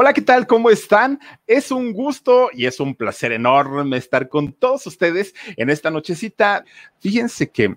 Hola, ¿qué tal? ¿Cómo están? Es un gusto y es un placer enorme estar con todos ustedes en esta nochecita. Fíjense que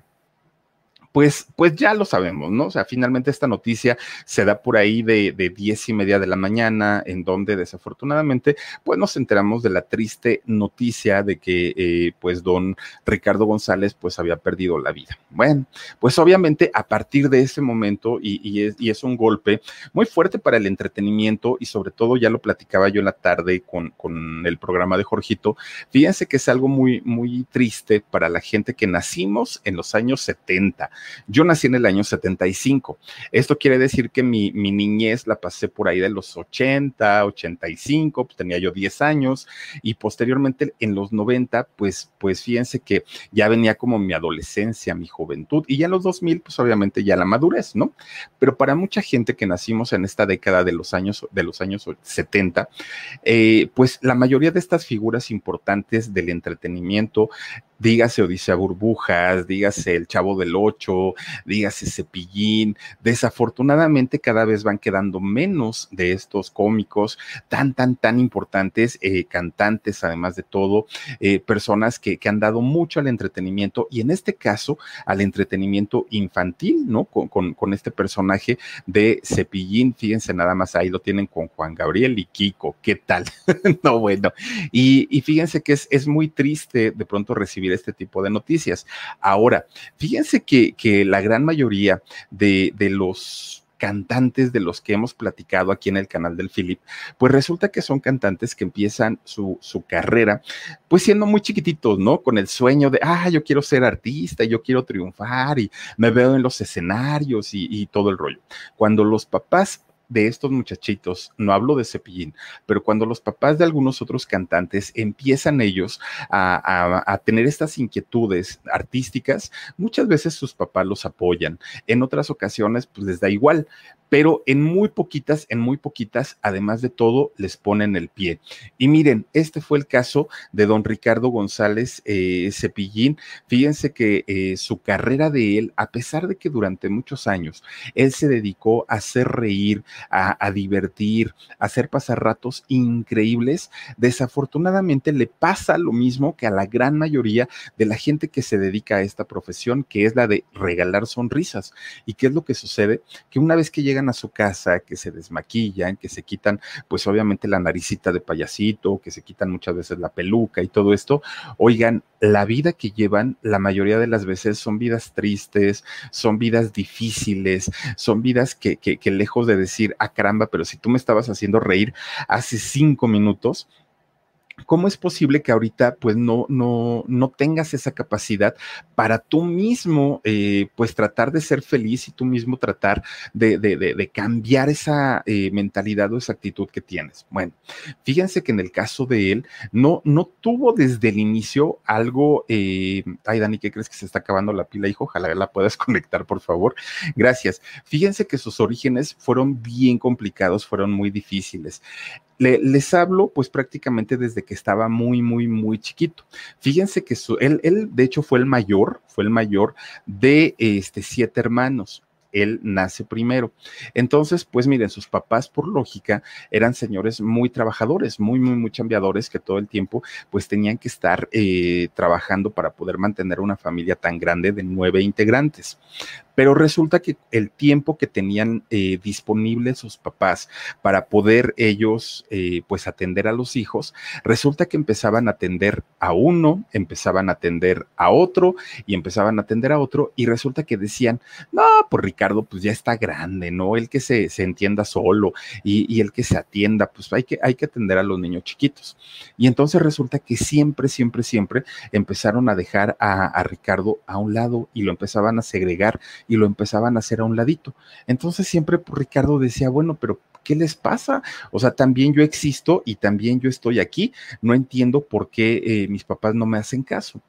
pues, pues ya lo sabemos, ¿no? O sea, finalmente esta noticia se da por ahí de, de diez y media de la mañana, en donde desafortunadamente, pues nos enteramos de la triste noticia de que, eh, pues, don Ricardo González, pues, había perdido la vida. Bueno, pues obviamente a partir de ese momento, y, es, y es un golpe muy fuerte para el entretenimiento, y sobre todo ya lo platicaba yo en la tarde con, con el programa de Jorgito, fíjense que es algo muy, muy triste para la gente que nacimos en los años 70 yo nací en el año 75. Esto quiere decir que mi, mi niñez la pasé por ahí de los 80, 85, pues tenía yo 10 años y posteriormente en los 90, pues, pues fíjense que ya venía como mi adolescencia, mi juventud y ya en los 2000, pues obviamente ya la madurez, ¿no? Pero para mucha gente que nacimos en esta década de los años, de los años 70, eh, pues la mayoría de estas figuras importantes del entretenimiento dígase Odisea Burbujas, dígase El Chavo del Ocho, dígase Cepillín. Desafortunadamente cada vez van quedando menos de estos cómicos tan, tan, tan importantes, eh, cantantes además de todo, eh, personas que, que, han dado mucho al entretenimiento y en este caso al entretenimiento infantil, ¿no? Con, con, este personaje de Cepillín, fíjense nada más, ahí lo tienen con Juan Gabriel y Kiko, ¿qué tal? no, bueno, y, y fíjense que es, es muy triste de pronto recibir este tipo de noticias. Ahora, fíjense que, que la gran mayoría de, de los cantantes de los que hemos platicado aquí en el canal del Philip, pues resulta que son cantantes que empiezan su, su, carrera, pues siendo muy chiquititos, ¿no? Con el sueño de, ah, yo quiero ser artista, yo quiero triunfar y me veo en los escenarios y, y todo el rollo. Cuando los papás de estos muchachitos, no hablo de Cepillín, pero cuando los papás de algunos otros cantantes empiezan ellos a, a, tener estas inquietudes artísticas, muchas veces sus papás los apoyan. En otras ocasiones, pues les da igual, pero en muy poquitas, en muy poquitas, además de todo, les ponen el pie. Y miren, este fue el caso de don Ricardo González eh, Cepillín. Fíjense que eh, su carrera de él, a pesar de que durante muchos años él se dedicó a hacer reír, a, divertir, a hacer pasar ratos increíbles, desafortunadamente le pasa lo mismo que a la gran mayoría de la gente que se dedica a esta profesión, que es la de regalar sonrisas. ¿Y qué es lo que sucede? Que una vez que llegan a su casa, que se desmaquillan, que se quitan, pues obviamente la naricita de payasito, que se quitan muchas veces la peluca y todo esto, oigan, la vida que llevan, la mayoría de las veces son vidas tristes, son vidas difíciles, son vidas que, que lejos de decir, ah, caramba, pero si tú me estabas haciendo reír hace cinco minutos, ¿cómo es posible que ahorita pues no, no, no tengas esa capacidad para tú mismo eh, pues tratar de ser feliz y tú mismo tratar de, cambiar esa eh, mentalidad o esa actitud que tienes? Bueno, fíjense que en el caso de él no, no tuvo desde el inicio algo, eh, ay Dani, ¿qué crees que se está acabando la pila, hijo? Ojalá la puedas conectar, por favor. Gracias. Fíjense que sus orígenes fueron bien complicados, fueron muy difíciles. Le, les hablo pues prácticamente desde que estaba muy, muy, muy chiquito. Fíjense que su, él, él, de hecho, fue el mayor, fue el mayor de este, siete hermanos él nace primero. Entonces, pues miren, sus papás, por lógica, eran señores muy trabajadores, muy, muy, muy chambeadores que todo el tiempo, pues tenían que estar eh, trabajando para poder mantener una familia tan grande de nueve integrantes. Pero resulta que el tiempo que tenían eh, disponible sus papás para poder ellos eh, pues atender a los hijos, resulta que empezaban a atender a uno, empezaban a atender a otro y empezaban a atender a otro y resulta que decían, no, pues Ricardo pues ya está grande, ¿no? El que se, se entienda solo y, y, el que se atienda, pues hay que, hay que atender a los niños chiquitos. Y entonces resulta que siempre, siempre, siempre empezaron a dejar a, a Ricardo a un lado y lo empezaban a segregar y lo empezaban a hacer a un ladito. Entonces siempre pues, Ricardo decía, bueno, pero ¿qué les pasa? O sea, también yo existo y también yo estoy aquí. No entiendo por qué eh, mis papás no me hacen caso.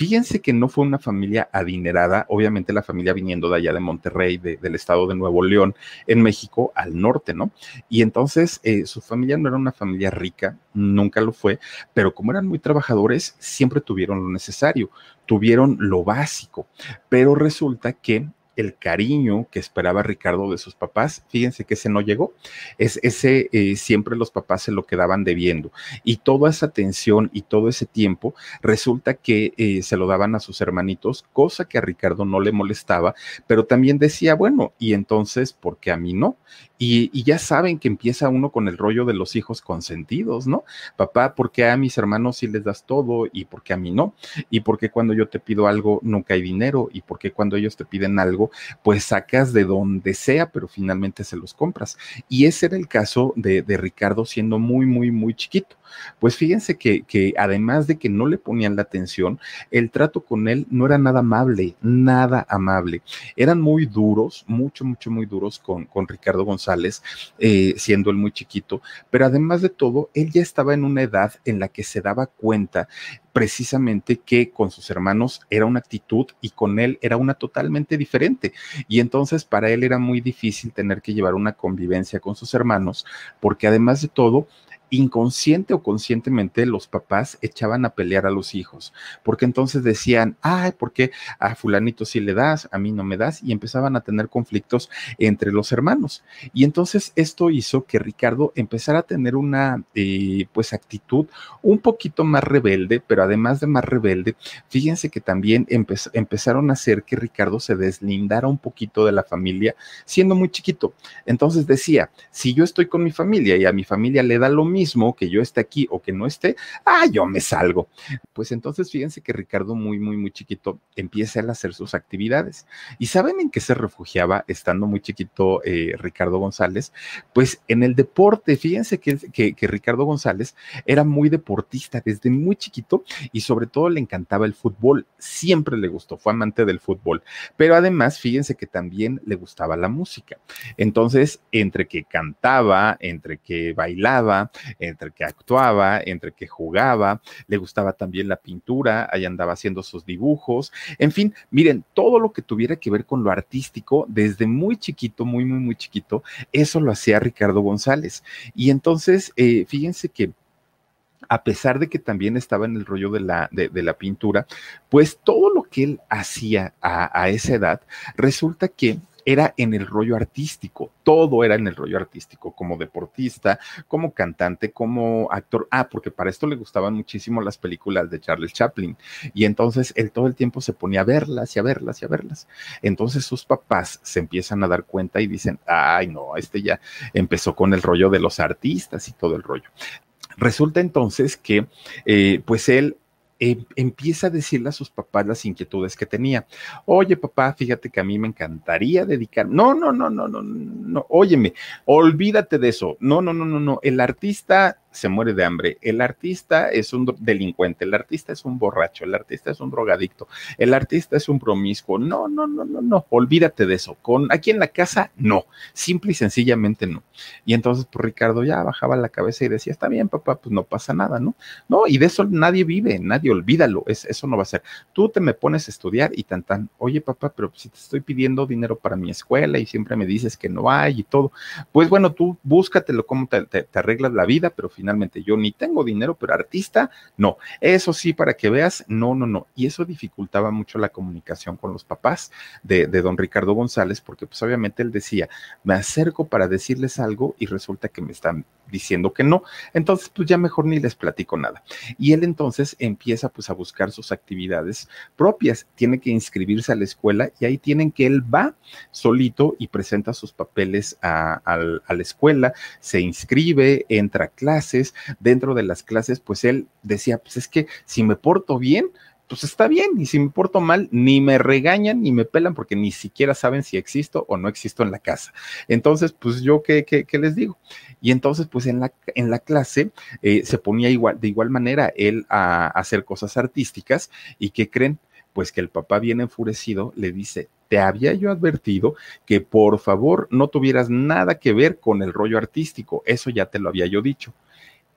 Fíjense que no fue una familia adinerada, obviamente la familia viniendo de allá de Monterrey, del estado de Nuevo León, en México, al norte, ¿no? Y entonces eh, su familia no era una familia rica, nunca lo fue, pero como eran muy trabajadores, siempre tuvieron lo necesario, tuvieron lo básico, pero resulta que el cariño que esperaba Ricardo de sus papás, fíjense que ese no llegó, es ese eh, siempre los papás se lo quedaban debiendo. Y toda esa atención y todo ese tiempo resulta que eh, se lo daban a sus hermanitos, cosa que a Ricardo no le molestaba, pero también decía, bueno, y entonces, ¿por qué a mí no? Y, y ya saben que empieza uno con el rollo de los hijos consentidos, ¿no? Papá, ¿por qué a mis hermanos sí les das todo y por qué a mí no? Y por qué cuando yo te pido algo nunca hay dinero y por qué cuando ellos te piden algo pues sacas de donde sea, pero finalmente se los compras. Y ese era el caso de, de Ricardo siendo muy, muy, muy chiquito. Pues fíjense que, además de que no le ponían la atención, el trato con él no era nada amable, nada amable. Eran muy duros, mucho, mucho, muy duros con, con Ricardo González, eh, siendo él muy chiquito, pero además de todo, él ya estaba en una edad en la que se daba cuenta precisamente que con sus hermanos era una actitud y con él era una totalmente diferente. Y entonces para él era muy difícil tener que llevar una convivencia con sus hermanos, porque además de todo, inconsciente o conscientemente los papás echaban a pelear a los hijos, porque entonces decían, ay, ¿por qué a fulanito sí le das, a mí no me das? Y empezaban a tener conflictos entre los hermanos. Y entonces esto hizo que Ricardo empezara a tener una, eh, pues, actitud un poquito más rebelde, pero además de más rebelde, fíjense que también empezaron a hacer que Ricardo se deslindara un poquito de la familia siendo muy chiquito. Entonces decía, si yo estoy con mi familia y a mi familia le da lo mismo, mismo que yo esté aquí o que no esté, ah, yo me salgo. Pues entonces fíjense que Ricardo muy, muy, muy chiquito empieza a hacer sus actividades. ¿Y saben en qué se refugiaba estando muy chiquito eh, Ricardo González? Pues en el deporte. Fíjense que, que, que Ricardo González era muy deportista desde muy chiquito y sobre todo le encantaba el fútbol. Siempre le gustó, fue amante del fútbol. Pero además, fíjense que también le gustaba la música. Entonces, entre que cantaba, entre que bailaba, entre que actuaba, entre que jugaba, le gustaba también la pintura, ahí andaba haciendo sus dibujos, en fin, miren, todo lo que tuviera que ver con lo artístico, desde muy chiquito, muy, muy, muy chiquito, eso lo hacía Ricardo González. Y entonces, eh, fíjense que a pesar de que también estaba en el rollo de la, de, la pintura, pues todo lo que él hacía a esa edad, resulta que era en el rollo artístico, todo era en el rollo artístico, como deportista, como cantante, como actor. Ah, porque para esto le gustaban muchísimo las películas de Charles Chaplin. Y entonces él todo el tiempo se ponía a verlas y a verlas y a verlas. Entonces sus papás se empiezan a dar cuenta y dicen, ay, no, este ya empezó con el rollo de los artistas y todo el rollo. Resulta entonces que, eh, pues él eh, empieza a decirle a sus papás las inquietudes que tenía. Oye, papá, fíjate que a mí me encantaría dedicar. No, no, no, no, no, no, óyeme, olvídate de eso. No, no, no, no, no. El artista se muere de hambre. El artista es un delincuente, el artista es un borracho, el artista es un drogadicto, el artista es un promiscuo. No, no, no, no, no, olvídate de eso. Con aquí en la casa, no, simple y sencillamente no. Y entonces, pues Ricardo ya bajaba la cabeza y decía, está bien, papá, pues no pasa nada, ¿no? No, y de eso nadie vive, nadie olvídalo, es, eso no va a ser. Tú te me pones a estudiar y tan tan, oye, papá, pero si te estoy pidiendo dinero para mi escuela y siempre me dices que no hay y todo, pues bueno, tú búscatelo, cómo te, te arreglas la vida, pero finalmente yo ni tengo dinero, pero artista, no. Eso sí, para que veas, no, no, no. Y eso dificultaba mucho la comunicación con los papás de, de don Ricardo González, porque pues obviamente él decía, me acerco para decirles algo y resulta que me están diciendo que no. Entonces, pues ya mejor ni les platico nada. Y él entonces empieza pues a buscar sus actividades propias. Tiene que inscribirse a la escuela y ahí tienen que él va solito y presenta sus papeles a, a la escuela, se inscribe, entra a clases. Dentro de las clases, pues él decía, pues es que si me porto bien, pues está bien, y si me porto mal, ni me regañan ni me pelan porque ni siquiera saben si existo o no existo en la casa. Entonces, pues yo, ¿qué, les digo? Y entonces, pues en la, en la clase eh, se ponía igual, de igual manera él a, a hacer cosas artísticas y ¿qué creen? Pues que el papá bien enfurecido le dice, te había yo advertido que por favor no tuvieras nada que ver con el rollo artístico, eso ya te lo había yo dicho.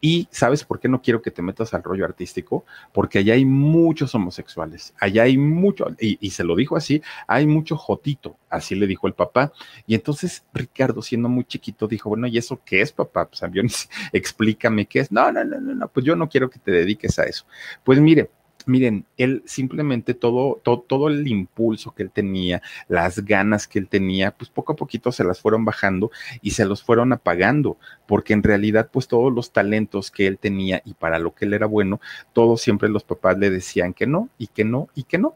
Y ¿sabes por qué no quiero que te metas al rollo artístico? Porque allá hay muchos homosexuales, allá hay mucho, y, se lo dijo así, hay mucho jotito, así le dijo el papá. Y entonces Ricardo, siendo muy chiquito, dijo, bueno, ¿y eso qué es, papá? Pues explícame qué es. No, no, no, no, no, pues yo no quiero que te dediques a eso. Pues mire, miren, él simplemente todo, todo, todo, el impulso que él tenía, las ganas que él tenía, pues poco a poquito se las fueron bajando y se los fueron apagando, porque en realidad, pues todos los talentos que él tenía y para lo que él era bueno, todos siempre los papás le decían que no, y que no, y que no.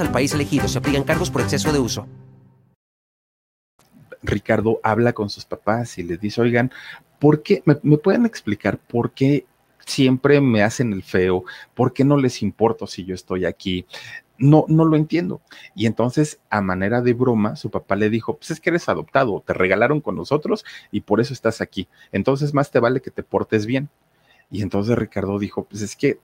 al país elegido. Se aplican cargos por exceso de uso. Ricardo habla con sus papás y les dice, oigan, ¿por qué? ¿Me, me pueden explicar por qué siempre me hacen el feo? ¿Por qué no les importo si yo estoy aquí? No, no lo entiendo. Y entonces, a manera de broma, su papá le dijo, pues es que eres adoptado, te regalaron con nosotros y por eso estás aquí. Entonces, más te vale que te portes bien. Y entonces Ricardo dijo, pues es que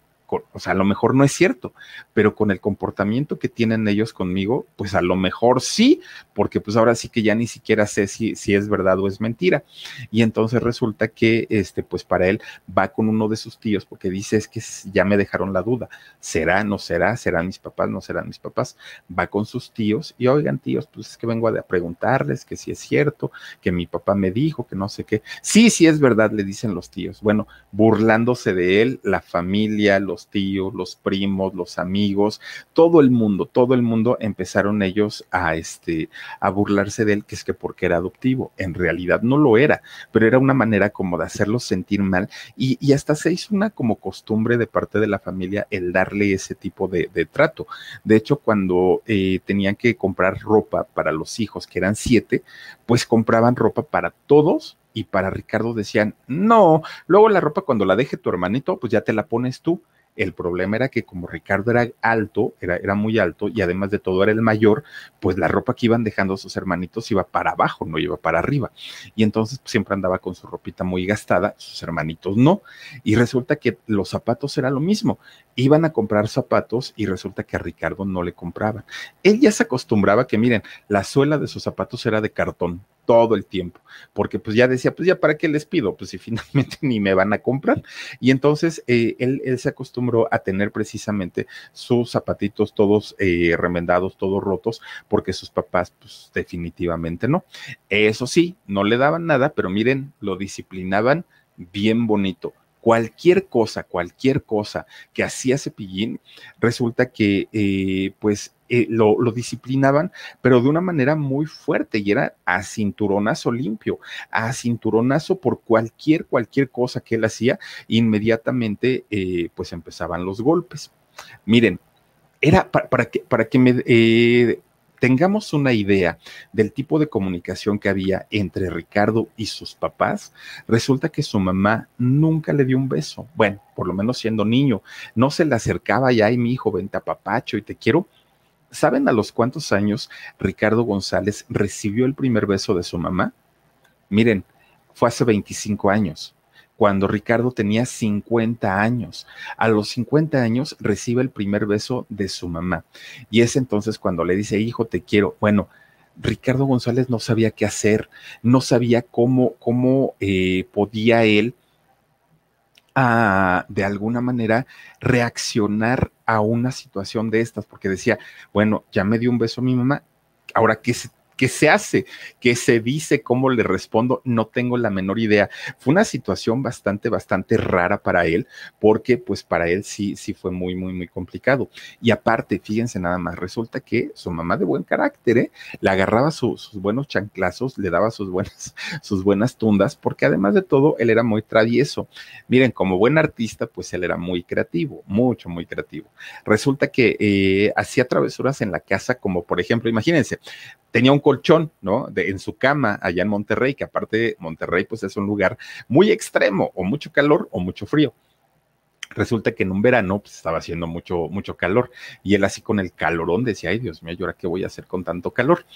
o sea, a lo mejor no es cierto, pero con el comportamiento que tienen ellos conmigo, pues a lo mejor sí, porque pues ahora sí que ya ni siquiera sé si, si es verdad o es mentira. Y entonces resulta que, este, pues para él va con uno de sus tíos, porque dice, es que ya me dejaron la duda, ¿será, no será, serán mis papás, no serán mis papás? Va con sus tíos y oigan tíos, pues es que vengo a preguntarles que si es cierto, que mi papá me dijo, que no sé qué. Sí, sí es verdad, le dicen los tíos. Bueno, burlándose de él, la familia, los tíos, los primos, los amigos, todo el mundo, todo el mundo empezaron ellos a, este, a burlarse de él, que es que porque era adoptivo. En realidad no lo era, pero era una manera como de hacerlos sentir mal y, y hasta se hizo una como costumbre de parte de la familia el darle ese tipo de, de trato. De hecho, cuando eh, tenían que comprar ropa para los hijos, que eran siete, pues compraban ropa para todos y para Ricardo decían, no, luego la ropa cuando la deje tu hermanito, pues ya te la pones tú. El problema era que como Ricardo era alto, era, muy alto y además de todo era el mayor, pues la ropa que iban dejando sus hermanitos iba para abajo, no iba para arriba. Y entonces pues, siempre andaba con su ropita muy gastada, sus hermanitos no. Y resulta que los zapatos era lo mismo. Iban a comprar zapatos y resulta que a Ricardo no le compraban. Él ya se acostumbraba que, miren, la suela de sus zapatos era de cartón todo el tiempo, porque pues ya decía, pues ya para qué les pido, pues si finalmente ni me van a comprar. Y entonces eh, él, él, se acostumbró a tener precisamente sus zapatitos todos eh, remendados, todos rotos, porque sus papás pues definitivamente no. Eso sí, no le daban nada, pero miren, lo disciplinaban bien bonito cualquier cosa, cualquier cosa que hacía Cepillín, resulta que eh, pues eh, lo, disciplinaban, pero de una manera muy fuerte y era a cinturonazo limpio, a cinturonazo por cualquier, cualquier cosa que él hacía, inmediatamente eh, pues empezaban los golpes. Miren, era para, para que, para que me... Eh, tengamos una idea del tipo de comunicación que había entre Ricardo y sus papás, resulta que su mamá nunca le dio un beso. Bueno, por lo menos siendo niño, no se le acercaba ya y mi hijo, vente a papacho y te quiero. ¿Saben a los cuántos años Ricardo González recibió el primer beso de su mamá? Miren, fue hace 25 años. cuando Ricardo tenía 50 años. A los 50 años recibe el primer beso de su mamá. Y es entonces cuando le dice, hijo, te quiero. Bueno, Ricardo González no sabía qué hacer, no sabía cómo, cómo eh, podía él a, de alguna manera reaccionar a una situación de estas, porque decía, bueno, ya me dio un beso a mi mamá, ahora qué se ¿Qué se hace? ¿Qué se dice? ¿Cómo le respondo? No tengo la menor idea. Fue una situación bastante, bastante rara para él, porque pues para él sí, sí fue muy, muy, muy complicado. Y aparte, fíjense nada más, resulta que su mamá de buen carácter, ¿eh? Le agarraba sus buenos chanclazos, le daba sus buenas, sus buenas tundas, porque además de todo, él era muy travieso. Miren, como buen artista, pues él era muy creativo, mucho, muy creativo. Resulta que eh, hacía travesuras en la casa, como por ejemplo, imagínense, tenía un colchón, ¿no? De, en su cama allá en Monterrey, que aparte Monterrey pues es un lugar muy extremo, o mucho calor o mucho frío. Resulta que en un verano pues, estaba haciendo mucho, mucho calor y él así con el calorón decía, ay Dios mío, ¿y ahora qué voy a hacer con tanto calor?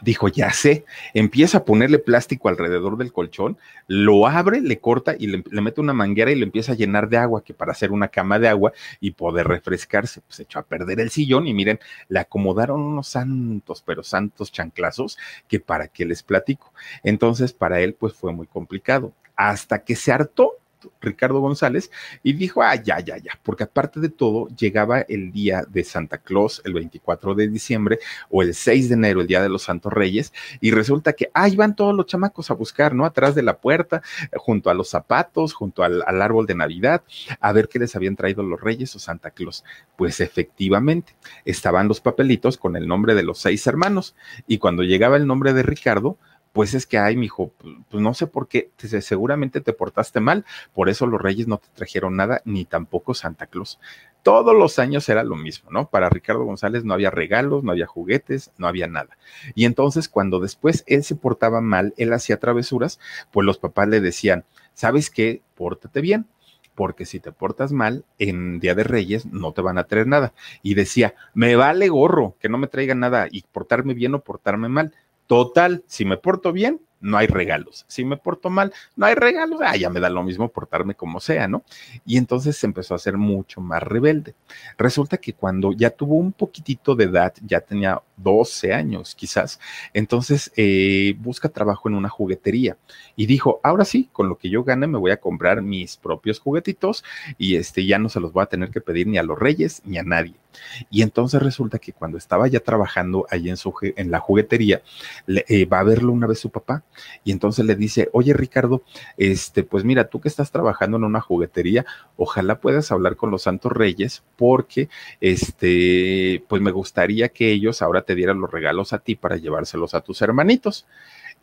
Dijo, ya sé, empieza a ponerle plástico alrededor del colchón, lo abre, le corta y le, mete una manguera y le empieza a llenar de agua, que para hacer una cama de agua y poder refrescarse, pues echó a perder el sillón y miren, le acomodaron unos santos, pero santos chanclazos, que para qué les platico. Entonces, para él, pues fue muy complicado. Hasta que se hartó Ricardo González, y dijo, ah, ya, ya, ya, porque aparte de todo, llegaba el día de Santa Claus, el 24 de diciembre, o el 6 de enero, el día de los Santos Reyes, y resulta que ahí van todos los chamacos a buscar, ¿no? Atrás de la puerta, junto a los zapatos, junto al árbol de Navidad, a ver qué les habían traído los Reyes o Santa Claus. Pues efectivamente, estaban los papelitos con el nombre de los seis hermanos, y cuando llegaba el nombre de Ricardo, pues es que, ay, mijo, pues no sé por qué, seguramente te portaste mal, por eso los reyes no te trajeron nada, ni tampoco Santa Claus. Todos los años era lo mismo, ¿no? Para Ricardo González no había regalos, no había juguetes, no había nada. Y entonces cuando después él se portaba mal, él hacía travesuras, pues los papás le decían, ¿sabes qué? Pórtate bien porque si te portas mal, en Día de Reyes no te van a traer nada. Y decía, me vale gorro que no me traigan nada y portarme bien o portarme mal. Total, si me porto bien, no hay regalos. Si me porto mal, no hay regalos. Ah, ya me da lo mismo portarme como sea, ¿no? Y entonces se empezó a ser mucho más rebelde. Resulta que cuando ya tuvo un poquitito de edad, ya tenía 12 años quizás, entonces eh, busca trabajo en una juguetería y dijo, ahora sí, con lo que yo gane me voy a comprar mis propios juguetitos y este ya no se los voy a tener que pedir ni a los reyes ni a nadie. Y entonces resulta que cuando estaba ya trabajando allí en, su, en la juguetería, le, eh, va a verlo una vez su papá y entonces le dice, oye Ricardo, este, pues mira, tú que estás trabajando en una juguetería, ojalá puedas hablar con los santos reyes porque, este, pues me gustaría que ellos ahora te dieran los regalos a ti para llevárselos a tus hermanitos.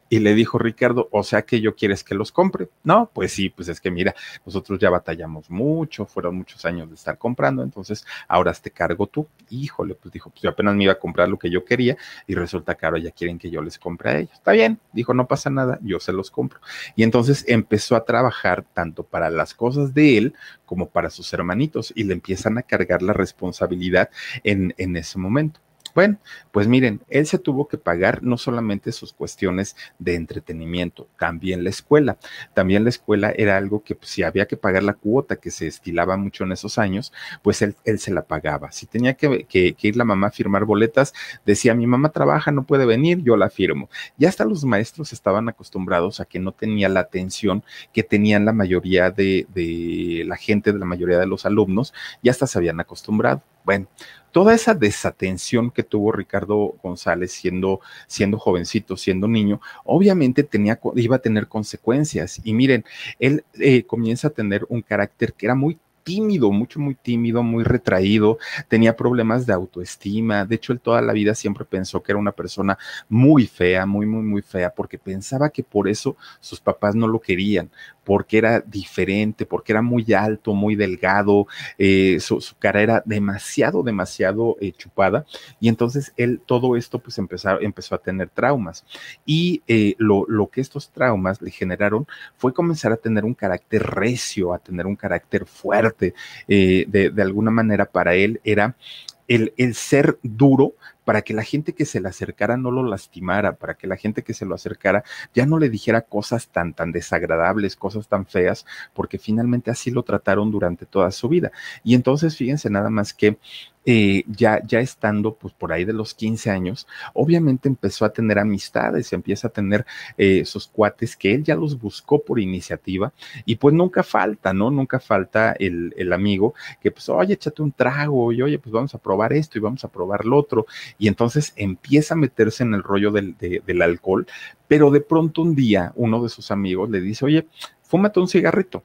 Y le dijo Ricardo, o sea que yo quieres que los compre. No, pues sí, pues es que mira, nosotros ya batallamos mucho, fueron muchos años de estar comprando, entonces ahora te cargo tú. Híjole, pues dijo, pues yo apenas me iba a comprar lo que yo quería y resulta que ahora ya quieren que yo les compre a ellos. Está bien, dijo, no pasa nada, yo se los compro. Y entonces empezó a trabajar tanto para las cosas de él como para sus hermanitos y le empiezan a cargar la responsabilidad en, en ese momento. Bueno, pues miren, él se tuvo que pagar no solamente sus cuestiones de entretenimiento, también la escuela. También la escuela era algo que pues, si había que pagar la cuota que se estilaba mucho en esos años, pues él, él se la pagaba. Si tenía que, que, ir la mamá a firmar boletas, decía, mi mamá trabaja, no puede venir, yo la firmo. Ya hasta los maestros estaban acostumbrados a que no tenía la atención que tenían la mayoría de, de la gente, de la mayoría de los alumnos, ya hasta se habían acostumbrado. Bueno, toda esa desatención que tuvo Ricardo González siendo, siendo jovencito, siendo niño, obviamente tenía, iba a tener consecuencias. Y miren, él eh, comienza a tener un carácter que era muy tímido, mucho, muy tímido, muy retraído, tenía problemas de autoestima. De hecho, él toda la vida siempre pensó que era una persona muy fea, muy, muy, muy fea, porque pensaba que por eso sus papás no lo querían, porque era diferente, porque era muy alto, muy delgado, eh, su, cara era demasiado, demasiado eh, chupada. Y entonces él todo esto pues empezó, empezó a tener traumas. Y eh, lo, lo que estos traumas le generaron fue comenzar a tener un carácter recio, a tener un carácter fuerte. De, de alguna manera para él era el, el ser duro para que la gente que se le acercara no lo lastimara, para que la gente que se lo acercara ya no le dijera cosas tan, tan desagradables, cosas tan feas, porque finalmente así lo trataron durante toda su vida. Y entonces, fíjense nada más que eh, ya, ya estando pues por ahí de los 15 años, obviamente empezó a tener amistades, empieza a tener eh, sus cuates que él ya los buscó por iniciativa y pues nunca falta, ¿no? Nunca falta el, el amigo que pues, oye, échate un trago y oye, pues vamos a probar esto y vamos a probar lo otro y entonces empieza a meterse en el rollo del, del alcohol, pero de pronto un día uno de sus amigos le dice, oye, fúmate un cigarrito.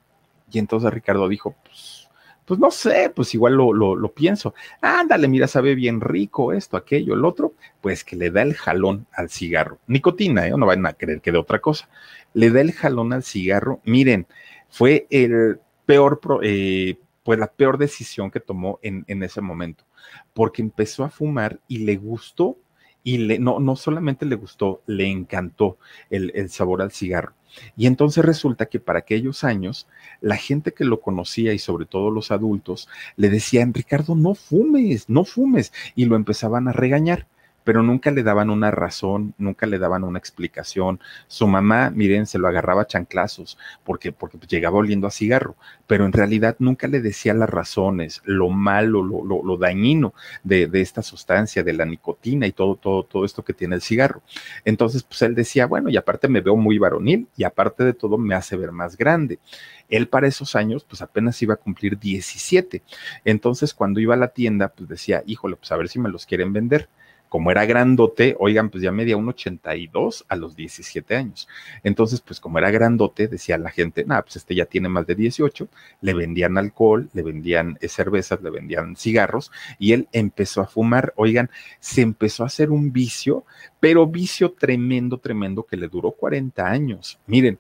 Y entonces Ricardo dijo, pues, pues no sé, pues igual lo, lo, pienso. Ándale, mira, sabe bien rico esto, aquello, el otro, pues que le da el jalón al cigarro. Nicotina, ¿eh? No van a creer que de otra cosa. Le da el jalón al cigarro. Miren, fue el peor, pues la peor decisión que tomó en, en ese momento porque empezó a fumar y le gustó, y le, no, no solamente le gustó, le encantó el, el sabor al cigarro. Y entonces resulta que para aquellos años, la gente que lo conocía y sobre todo los adultos le decían, Ricardo, no fumes, no fumes, y lo empezaban a regañar pero nunca le daban una razón, nunca le daban una explicación. Su mamá, miren, se lo agarraba a chanclazos porque, porque llegaba oliendo a cigarro, pero en realidad nunca le decía las razones, lo malo, lo, lo, lo dañino de, de, esta sustancia, de la nicotina y todo, todo, todo esto que tiene el cigarro. Entonces, pues él decía, bueno, y aparte me veo muy varonil y aparte de todo me hace ver más grande. Él para esos años, pues apenas iba a cumplir 17. Entonces, cuando iba a la tienda, pues decía, híjole, pues a ver si me los quieren vender como era grandote, oigan, pues ya medía un 82 a los 17 años. Entonces, pues como era grandote, decía la gente, nada, pues este ya tiene más de 18, le vendían alcohol, le vendían eh, cervezas, le vendían cigarros y él empezó a fumar, oigan, se empezó a hacer un vicio, pero vicio tremendo, tremendo que le duró 40 años. Miren,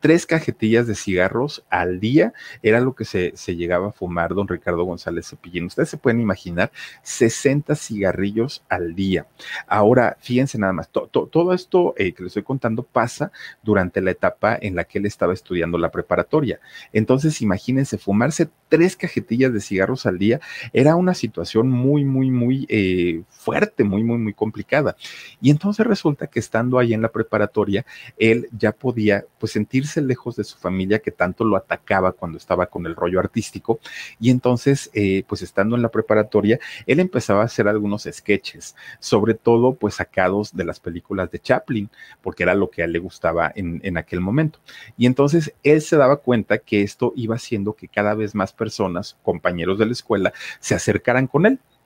tres cajetillas de cigarros al día era lo que se, se, llegaba a fumar don Ricardo González Cepillín. Ustedes se pueden imaginar 60 cigarrillos al día. Ahora, fíjense nada más, to, to, todo esto eh, que les estoy contando pasa durante la etapa en la que él estaba estudiando la preparatoria. Entonces, imagínense, fumarse tres cajetillas de cigarros al día era una situación muy, muy, muy eh, fuerte, muy, muy, muy complicada. Y entonces resulta que estando ahí en la preparatoria, él ya podía pues sentirse lejos de su familia que tanto lo atacaba cuando estaba con el rollo artístico. Y entonces, eh, pues estando en la preparatoria, él empezaba a hacer algunos sketches, sobre todo pues sacados de las películas de Chaplin, porque era lo que a él le gustaba en, en aquel momento. Y entonces él se daba cuenta que esto iba haciendo que cada vez más personas, compañeros de la escuela, se acercaran con él.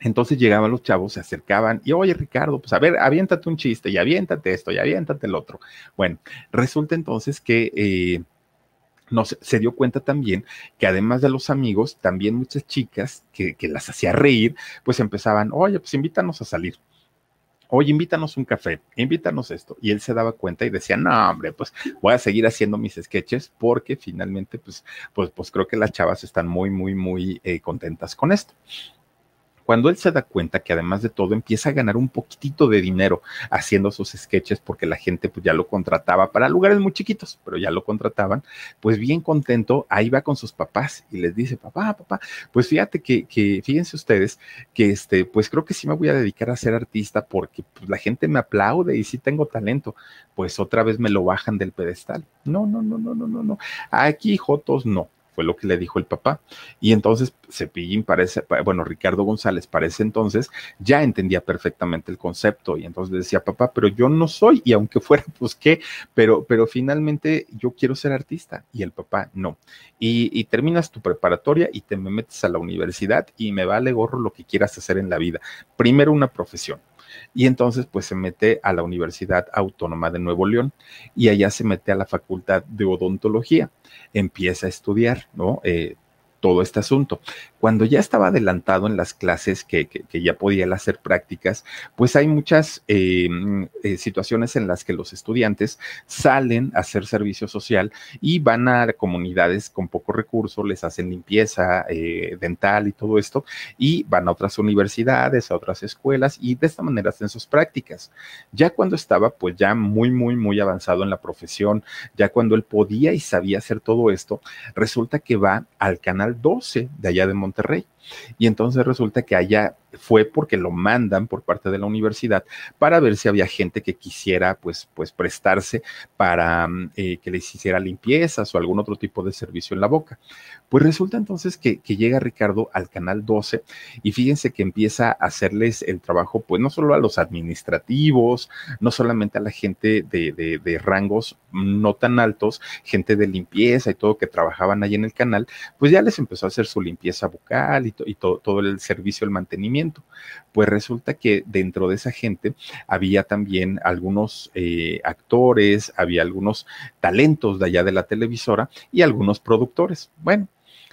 Entonces llegaban los chavos, se acercaban y, oye, Ricardo, pues a ver, aviéntate un chiste y aviéntate esto y aviéntate el otro. Bueno, resulta entonces que eh, se dio cuenta también que además de los amigos, también muchas chicas que, que las hacía reír, pues empezaban, oye, pues invítanos a salir. Oye, invítanos un café, invítanos esto. Y él se daba cuenta y decía, no, hombre, pues voy a seguir haciendo mis sketches porque finalmente, pues, pues, pues creo que las chavas están muy, muy, muy eh, contentas con esto cuando él se da cuenta que además de todo empieza a ganar un poquitito de dinero haciendo sus sketches porque la gente pues ya lo contrataba para lugares muy chiquitos, pero ya lo contrataban, pues bien contento, ahí va con sus papás y les dice, papá, papá, pues fíjate que, que fíjense ustedes que este, pues creo que sí me voy a dedicar a ser artista porque pues, la gente me aplaude y sí tengo talento, pues otra vez me lo bajan del pedestal. No, no, no, no, no, no, no. Aquí Jotos no fue lo que le dijo el papá. Y entonces Cepillín parece, bueno, Ricardo González parece entonces ya entendía perfectamente el concepto y entonces decía, papá, pero yo no soy y aunque fuera, pues qué, pero, pero finalmente yo quiero ser artista y el papá no. Y, y terminas tu preparatoria y te me metes a la universidad y me vale gorro lo que quieras hacer en la vida. Primero una profesión y entonces pues se mete a la Universidad Autónoma de Nuevo León y allá se mete a la Facultad de Odontología, empieza a estudiar, ¿no? Eh, todo este asunto. Cuando ya estaba adelantado en las clases, que, ya podía hacer prácticas, pues hay muchas eh, eh, situaciones en las que los estudiantes salen a hacer servicio social y van a comunidades con poco recurso, les hacen limpieza eh, dental y todo esto, y van a otras universidades, a otras escuelas, y de esta manera hacen sus prácticas. Ya cuando estaba, pues ya muy, muy, muy avanzado en la profesión, ya cuando él podía y sabía hacer todo esto, resulta que va al canal 12 de allá de Monterrey. Y entonces resulta que allá fue porque lo mandan por parte de la universidad para ver si había gente que quisiera pues, pues prestarse para mm, eh, que les hiciera limpiezas o algún otro tipo de servicio en la boca. Pues resulta entonces que, que, llega Ricardo al canal 12 y fíjense que empieza a hacerles el trabajo pues no solo a los administrativos, no solamente a la gente de, de, rangos no tan altos, gente de limpieza y todo que trabajaban ahí en el canal, pues ya les empezó a hacer su limpieza bucal y, todo el servicio, el mantenimiento. Pues resulta que dentro de esa gente había también algunos eh, actores, había algunos talentos de allá de la televisora y algunos productores. Bueno,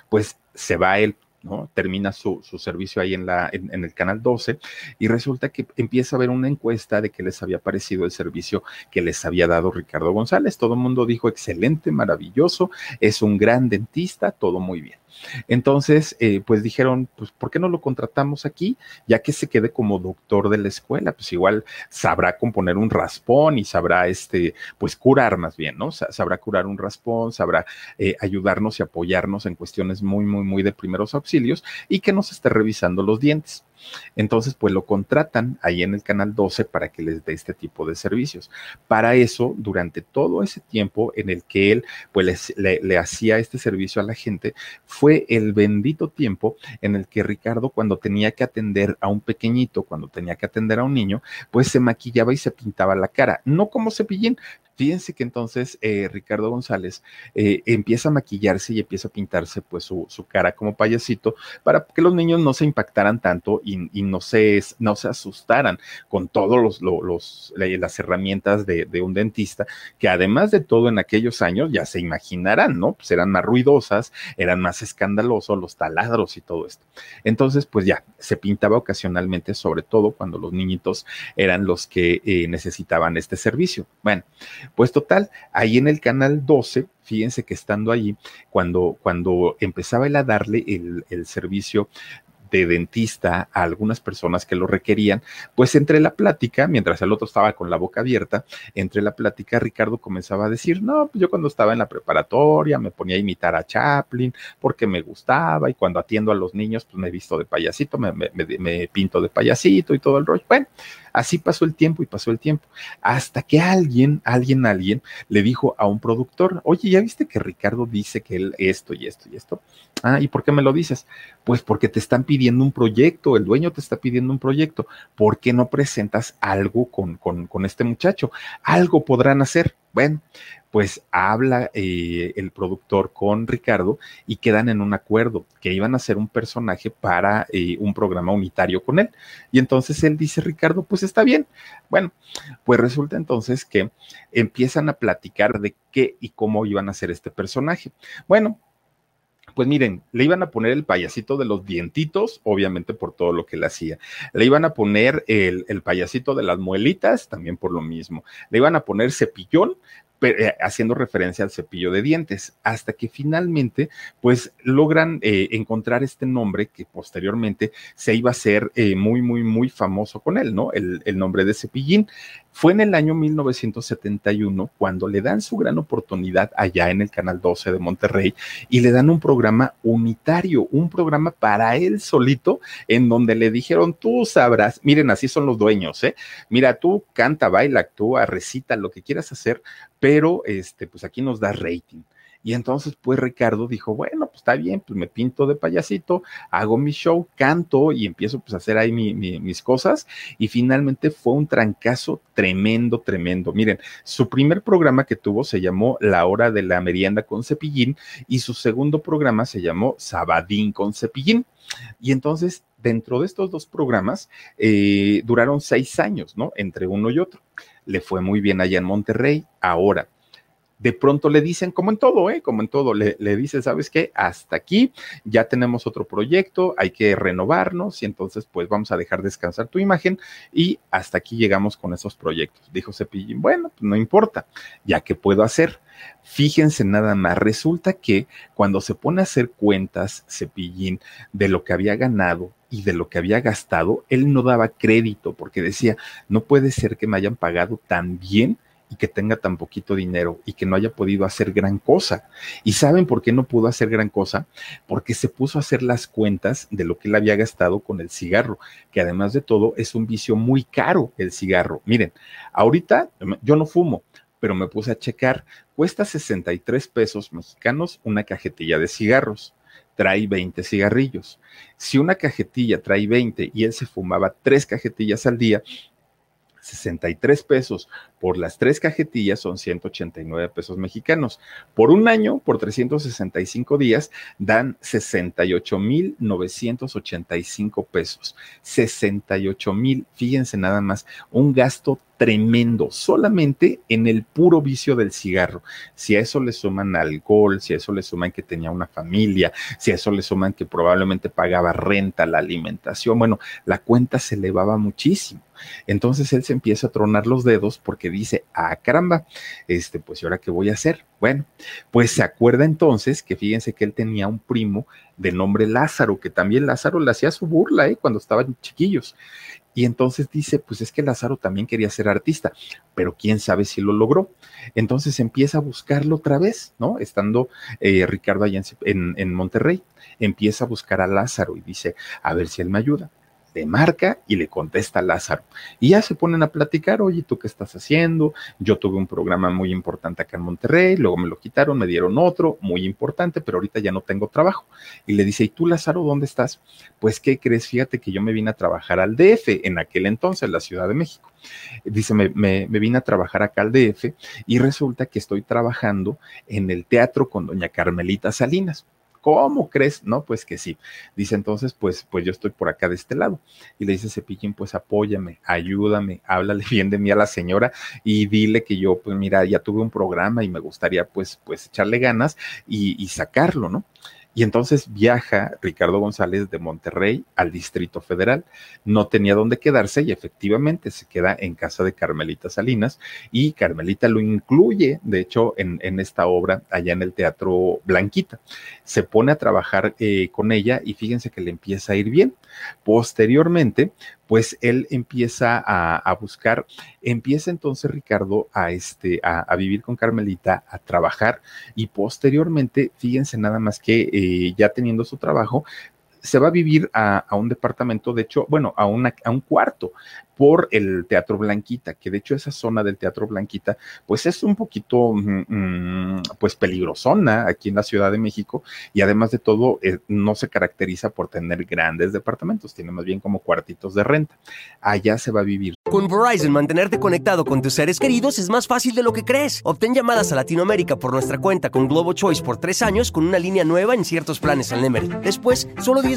pues se va él ¿no? Termina su, servicio ahí en, la, en, el canal 12 y resulta que empieza a ver una encuesta de que les había parecido el servicio que les había dado Ricardo González. Todo el mundo dijo excelente, maravilloso, es un gran dentista, todo muy bien. Entonces, eh, pues dijeron, pues, ¿por qué no lo contratamos aquí? Ya que se quede como doctor de la escuela, pues igual sabrá componer un raspón y sabrá, este, pues curar más bien, ¿no? Sabrá curar un raspón, sabrá eh, ayudarnos y apoyarnos en cuestiones muy, muy, muy de primeros auxilios y que nos esté revisando los dientes. Entonces, pues lo contratan ahí en el canal 12 para que les dé este tipo de servicios. Para eso, durante todo ese tiempo en el que él pues le, hacía este servicio a la gente, fue el bendito tiempo en el que Ricardo cuando tenía que atender a un pequeñito, cuando tenía que atender a un niño, pues se maquillaba y se pintaba la cara, no como cepillín, Fíjense que entonces eh, Ricardo González eh, empieza a maquillarse y empieza a pintarse pues su, cara como payasito para que los niños no se impactaran tanto y, no, se, no se asustaran con todas los, las herramientas de, de, un dentista, que además de todo en aquellos años ya se imaginarán, ¿no? Pues eran más ruidosas, eran más escandalosos los taladros y todo esto. Entonces, pues ya, se pintaba ocasionalmente, sobre todo cuando los niñitos eran los que eh, necesitaban este servicio. Bueno, pues total, ahí en el canal 12, fíjense que estando allí, cuando, cuando empezaba él a darle el, el servicio de dentista a algunas personas que lo requerían, pues entre la plática, mientras el otro estaba con la boca abierta, entre la plática Ricardo comenzaba a decir, no, pues yo cuando estaba en la preparatoria me ponía a imitar a Chaplin porque me gustaba y cuando atiendo a los niños pues me visto de payasito, me, me pinto de payasito y todo el rollo. Bueno, así pasó el tiempo y pasó el tiempo, hasta que alguien, alguien, alguien le dijo a un productor, oye, ¿ya viste que Ricardo dice que él esto y esto y esto? Ah, ¿y por qué me lo dices? Pues porque te están pidiendo un proyecto, el dueño te está pidiendo un proyecto. ¿Por qué no presentas algo con, con, con este muchacho? Algo podrán hacer. Bueno, pues habla eh, el productor con Ricardo y quedan en un acuerdo que iban a hacer un personaje para eh, un programa unitario con él. Y entonces él dice, Ricardo, pues está bien. Bueno, pues resulta entonces que empiezan a platicar de qué y cómo iban a hacer este personaje. Bueno, pues miren, le iban a poner el payasito de los dientitos, obviamente por todo lo que le hacía. Le iban a poner el, payasito de las muelitas, también por lo mismo. Le iban a poner cepillón, eh, haciendo referencia al cepillo de dientes, hasta que finalmente, pues logran eh, encontrar este nombre que posteriormente se iba a ser eh, muy, muy, muy famoso con él, ¿no? El, el nombre de cepillín. Fue en el año 1971 cuando le dan su gran oportunidad allá en el Canal 12 de Monterrey y le dan un programa unitario, un programa para él solito, en donde le dijeron, tú sabrás, miren, así son los dueños, ¿eh? Mira, tú canta, baila, actúa, recita, lo que quieras hacer, pero este, pues aquí nos da rating. Y entonces, pues Ricardo dijo, bueno, pues está bien, pues me pinto de payasito, hago mi show, canto y empiezo pues a hacer ahí mis cosas. Y finalmente fue un trancazo tremendo, tremendo. Miren, su primer programa que tuvo se llamó La Hora de la Merienda con Cepillín y su segundo programa se llamó Sabadín con Cepillín. Y entonces, dentro de estos dos programas, eh, duraron seis años, ¿no? Entre uno y otro. Le fue muy bien allá en Monterrey. Ahora, de pronto le dicen, como en todo, ¿eh? Como en todo, le, le dicen, ¿sabes qué? Hasta aquí, ya tenemos otro proyecto, hay que renovarnos y entonces pues vamos a dejar descansar tu imagen y hasta aquí llegamos con esos proyectos. Dijo Cepillín, bueno, pues no importa, ya que puedo hacer. Fíjense nada más, resulta que cuando se pone a hacer cuentas Cepillín de lo que había ganado y de lo que había gastado, él no daba crédito porque decía, no puede ser que me hayan pagado tan bien y que tenga tan poquito dinero y que no haya podido hacer gran cosa. ¿Y saben por qué no pudo hacer gran cosa? Porque se puso a hacer las cuentas de lo que él había gastado con el cigarro, que además de todo es un vicio muy caro el cigarro. Miren, ahorita yo no fumo, pero me puse a checar, cuesta 63 pesos mexicanos una cajetilla de cigarros trae 20 cigarrillos. Si una cajetilla trae 20 y él se fumaba tres cajetillas al día, 63 pesos por las tres cajetillas son 189 pesos mexicanos. Por un año, por 365 días, dan 68,985 pesos. 68 mil, fíjense nada más, un gasto tremendo solamente en el puro vicio del cigarro. Si a eso le suman alcohol, si a eso le suman que tenía una familia, si a eso le suman que probablemente pagaba renta, la alimentación, bueno, la cuenta se elevaba muchísimo. Entonces él se empieza a tronar los dedos porque dice, ah, caramba, este, pues, ¿y ahora qué voy a hacer? Bueno, pues se acuerda entonces que fíjense que él tenía un primo de nombre Lázaro, que también Lázaro le hacía su burla, ¿eh? Cuando estaban chiquillos. Y entonces dice, pues es que Lázaro también quería ser artista, pero quién sabe si lo logró. Entonces empieza a buscarlo otra vez, ¿no? Estando eh, Ricardo allá en, en Monterrey, empieza a buscar a Lázaro y dice, a ver si él me ayuda le marca y le contesta Lázaro. Y ya se ponen a platicar, oye, ¿tú qué estás haciendo? Yo tuve un programa muy importante acá en Monterrey, luego me lo quitaron, me dieron otro, muy importante, pero ahorita ya no tengo trabajo. Y le dice, ¿y tú, Lázaro, dónde estás? Pues, ¿qué crees? Fíjate que yo me vine a trabajar al DF en aquel entonces, la Ciudad de México. Dice, me, me vine a trabajar acá al DF y resulta que estoy trabajando en el teatro con doña Carmelita Salinas. ¿Cómo crees? No, pues que sí. Dice entonces, pues, pues yo estoy por acá de este lado. Y le dice Cepillín, pues apóyame, ayúdame, háblale bien de mí a la señora y dile que yo, pues mira, ya tuve un programa y me gustaría pues, pues echarle ganas y, y sacarlo, ¿no? Y entonces viaja Ricardo González de Monterrey al Distrito Federal. No tenía dónde quedarse y efectivamente se queda en casa de Carmelita Salinas y Carmelita lo incluye, de hecho, en, esta obra allá en el Teatro Blanquita. Se pone a trabajar eh, con ella y fíjense que le empieza a ir bien. Posteriormente, pues él empieza a, buscar, empieza entonces Ricardo a, este, a, a, vivir con Carmelita, a trabajar y posteriormente, fíjense nada más que eh, ya teniendo su trabajo, se va a vivir a, un departamento, de hecho, bueno, a, una, a un cuarto, por el Teatro Blanquita, que de hecho esa zona del Teatro Blanquita, pues es un poquito, mmm, pues peligrosona aquí en la Ciudad de México y además de todo eh, no se caracteriza por tener grandes departamentos, tiene más bien como cuartitos de renta. Allá se va a vivir. Con Verizon, mantenerte conectado con tus seres queridos es más fácil de lo que crees. Obtén llamadas a Latinoamérica por nuestra cuenta con Globo Choice por tres años con una línea nueva en ciertos planes al Nemery. Después, solo 10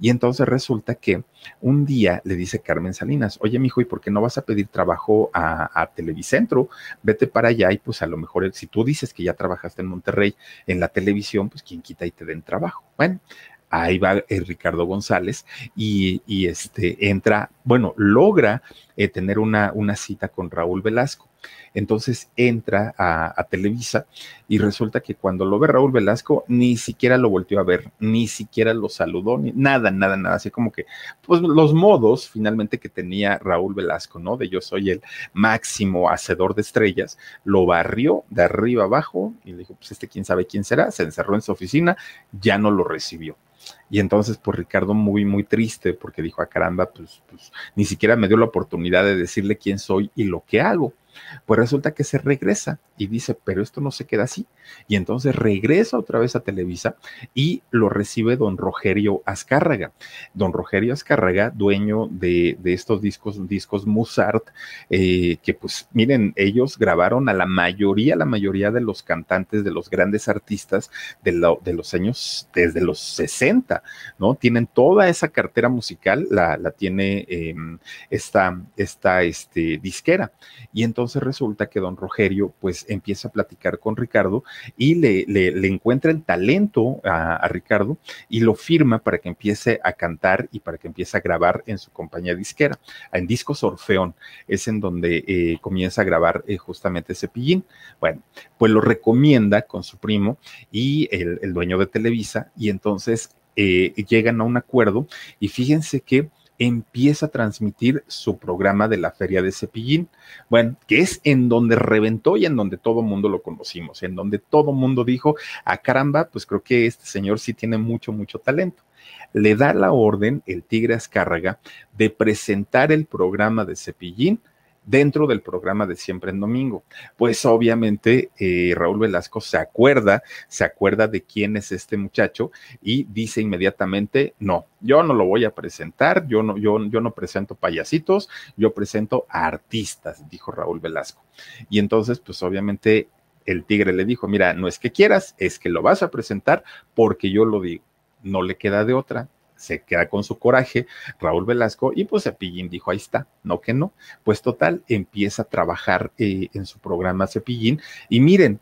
Y entonces resulta que un día le dice Carmen Salinas, oye, mijo, ¿y por qué no vas a pedir trabajo a, Televicentro? Vete para allá y pues a lo mejor si tú dices que ya trabajaste en Monterrey en la televisión, pues quien quita y te den trabajo. Bueno, ahí va eh, Ricardo González y, este entra, bueno, logra eh, tener una cita con Raúl Velasco. Entonces entra a, Televisa y resulta que cuando lo ve Raúl Velasco, ni siquiera lo volteó a ver, ni siquiera lo saludó, ni nada, nada, nada. Así como que, pues los modos finalmente que tenía Raúl Velasco, ¿no? De yo soy el máximo hacedor de estrellas, lo barrió de arriba abajo y le dijo, pues este quién sabe quién será, se encerró en su oficina, ya no lo recibió. Y entonces, pues Ricardo muy, muy triste porque dijo, a ah, caramba, pues, pues ni siquiera me dio la oportunidad de decirle quién soy y lo que hago. Pues resulta que se regresa y dice, pero esto no se queda así. Y entonces regresa otra vez a Televisa y lo recibe don Rogerio Azcárraga. Don Rogerio Azcárraga, dueño de, estos discos, discos Musart, eh, que pues miren, ellos grabaron a la mayoría, la mayoría de los cantantes, de los grandes artistas de, de los años, desde los 60, ¿no? Tienen toda esa cartera musical, la, la tiene em, esta, esta este, disquera. Y entonces resulta que don Rogerio pues empieza a platicar con Ricardo y le, le, encuentra el talento a, Ricardo y lo firma para que empiece a cantar y para que empiece a grabar en su compañía disquera. En Discos Orfeón es en donde eh, comienza a grabar eh, justamente Cepillín. Bueno, pues lo recomienda con su primo y el, el dueño de Televisa y entonces eh, llegan a un acuerdo y fíjense que empieza a transmitir su programa de la Feria de Cepillín, bueno, que es en donde reventó y en donde todo mundo lo conocimos, en donde todo mundo dijo, a ah, caramba, pues creo que este señor sí tiene mucho, mucho talento. Le da la orden el Tigre Azcárraga de presentar el programa de Cepillín dentro del programa de Siempre en Domingo. Pues obviamente eh, Raúl Velasco se acuerda, se acuerda de quién es este muchacho y dice inmediatamente, no, yo no lo voy a presentar, yo no, yo, yo no presento payasitos, yo presento artistas, dijo Raúl Velasco. Y entonces, pues obviamente el tigre le dijo, mira, no es que quieras, es que lo vas a presentar porque yo lo digo. No le queda de otra, se queda con su coraje Raúl Velasco y pues Cepillín dijo, ahí está, no que no. Pues total, empieza a trabajar eh, en su programa Cepillín y miren,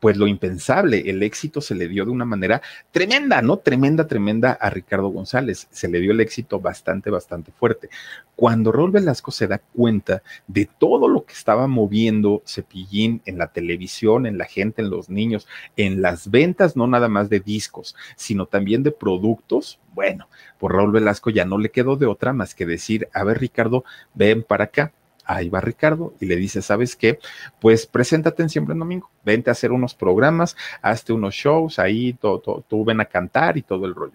pues lo impensable, el éxito se le dio de una manera tremenda, ¿no? Tremenda, tremenda a Ricardo González. Se le dio el éxito bastante, bastante fuerte. Cuando Raúl Velasco se da cuenta de todo lo que estaba moviendo Cepillín en la televisión, en la gente, en los niños, en las ventas, no nada más de discos, sino también de productos, bueno, por Raúl Velasco ya no le quedó de otra más que decir, a ver Ricardo, ven para acá ahí va Ricardo y le dice, ¿sabes qué? Pues preséntate en Siempre en Domingo, vente a hacer unos programas, hazte unos shows, ahí todo, tú ven a cantar y todo el rollo.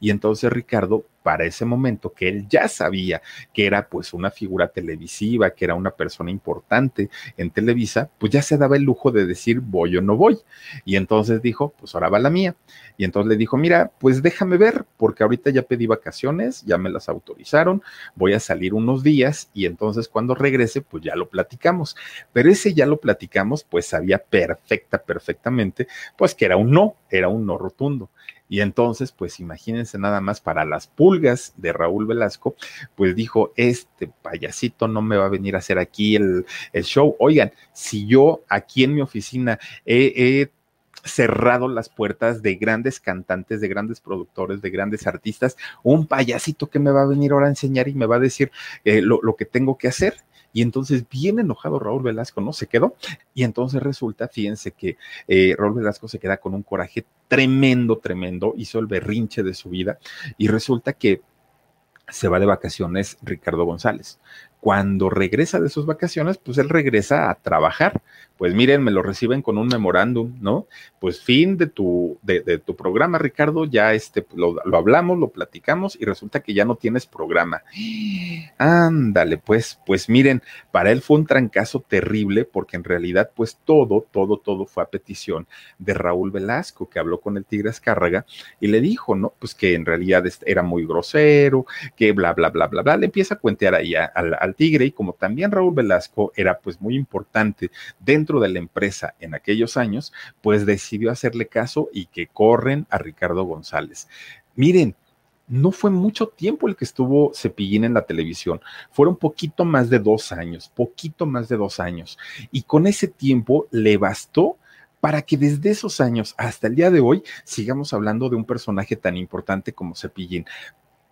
Y entonces Ricardo para ese momento que él ya sabía que era pues una figura televisiva, que era una persona importante en Televisa, pues ya se daba el lujo de decir voy o no voy. Y entonces dijo, pues ahora va la mía. Y entonces le dijo, mira, pues déjame ver, porque ahorita ya pedí vacaciones, ya me las autorizaron, voy a salir unos días y entonces cuando regrese, pues ya lo platicamos. Pero ese ya lo platicamos, pues sabía perfecta, perfectamente, pues que era un no, era un no rotundo. Y entonces, pues imagínense nada más para las pulgas de Raúl Velasco, pues dijo, este payasito no me va a venir a hacer aquí el, show. Oigan, si yo aquí en mi oficina he, cerrado las puertas de grandes cantantes, de grandes productores, de grandes artistas, un payasito que me va a venir ahora a enseñar y me va a decir eh, lo, lo, que tengo que hacer. Y entonces, bien enojado Raúl Velasco, ¿no? Se quedó. Y entonces resulta, fíjense que eh, Raúl Velasco se queda con un coraje tremendo, tremendo, hizo el berrinche de su vida y resulta que se va de vacaciones Ricardo González. Cuando regresa de sus vacaciones, pues él regresa a trabajar. Pues miren, me lo reciben con un memorándum, ¿no? Pues fin de tu, de, tu programa, Ricardo, ya este, lo, lo, hablamos, lo platicamos y resulta que ya no tienes programa. Ándale, pues, pues miren, para él fue un trancazo terrible porque en realidad, pues todo, todo, todo fue a petición de Raúl Velasco, que habló con el Tigre Azcárraga y le dijo, ¿no? Pues que en realidad era muy grosero, que bla, bla, bla, bla, bla. Le empieza a cuentear ahí al Tigre y como también Raúl Velasco era pues muy importante dentro de la empresa en aquellos años, pues decidió hacerle caso y que corren a Ricardo González. Miren, no fue mucho tiempo el que estuvo Cepillín en la televisión, fueron poquito más de dos años, poquito más de dos años. Y con ese tiempo le bastó para que desde esos años hasta el día de hoy sigamos hablando de un personaje tan importante como Cepillín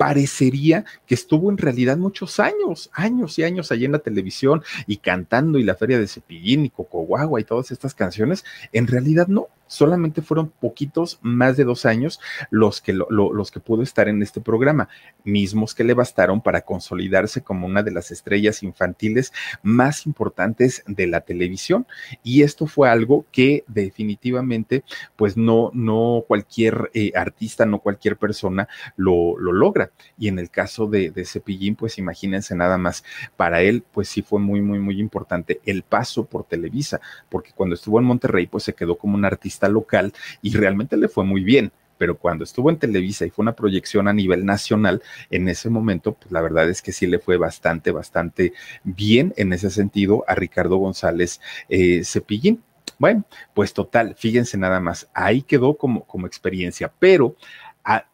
parecería que estuvo en realidad muchos años, años y años allí en la televisión y cantando y la feria de Cepillín y Cocoguagua y todas estas canciones. En realidad no. Solamente fueron poquitos, más de dos años, los que, los que pudo estar en este programa, mismos que le bastaron para consolidarse como una de las estrellas infantiles más importantes de la televisión. Y esto fue algo que definitivamente, pues no, no cualquier eh, artista, no cualquier persona lo, lo, logra. Y en el caso de, de Cepillín, pues imagínense nada más, para él, pues sí fue muy, muy, muy importante el paso por Televisa, porque cuando estuvo en Monterrey, pues se quedó como un artista local y realmente le fue muy bien pero cuando estuvo en Televisa y fue una proyección a nivel nacional, en ese momento, pues la verdad es que sí le fue bastante, bastante bien en ese sentido a Ricardo González eh, Cepillín. Bueno, pues total, fíjense nada más, ahí quedó como, como experiencia, pero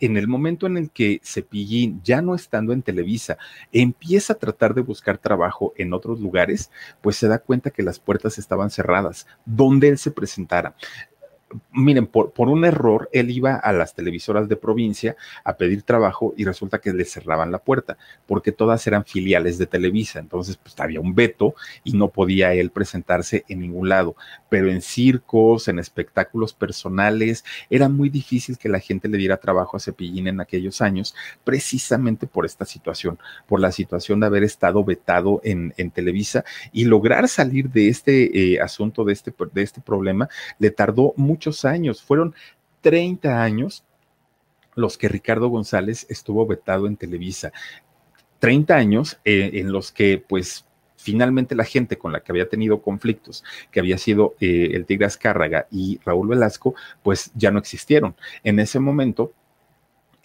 en el momento en el que Cepillín, ya no estando en Televisa, empieza a tratar de buscar trabajo en otros lugares, pues se da cuenta que las puertas estaban cerradas, donde él se presentara miren, por, por, un error, él iba a las televisoras de provincia a pedir trabajo y resulta que le cerraban la puerta, porque todas eran filiales de Televisa. Entonces, pues había un veto y no podía él presentarse en ningún lado. Pero en circos, en espectáculos personales, era muy difícil que la gente le diera trabajo a Cepillín en aquellos años, precisamente por esta situación, por la situación de haber estado vetado en, en Televisa y lograr salir de este eh, asunto, de este, de este problema, le tardó mucho muchos años, fueron 30 años los que Ricardo González estuvo vetado en Televisa. 30 años eh, en los que pues finalmente la gente con la que había tenido conflictos, que había sido eh, el Tigre Azcárraga y Raúl Velasco, pues ya no existieron. En ese momento,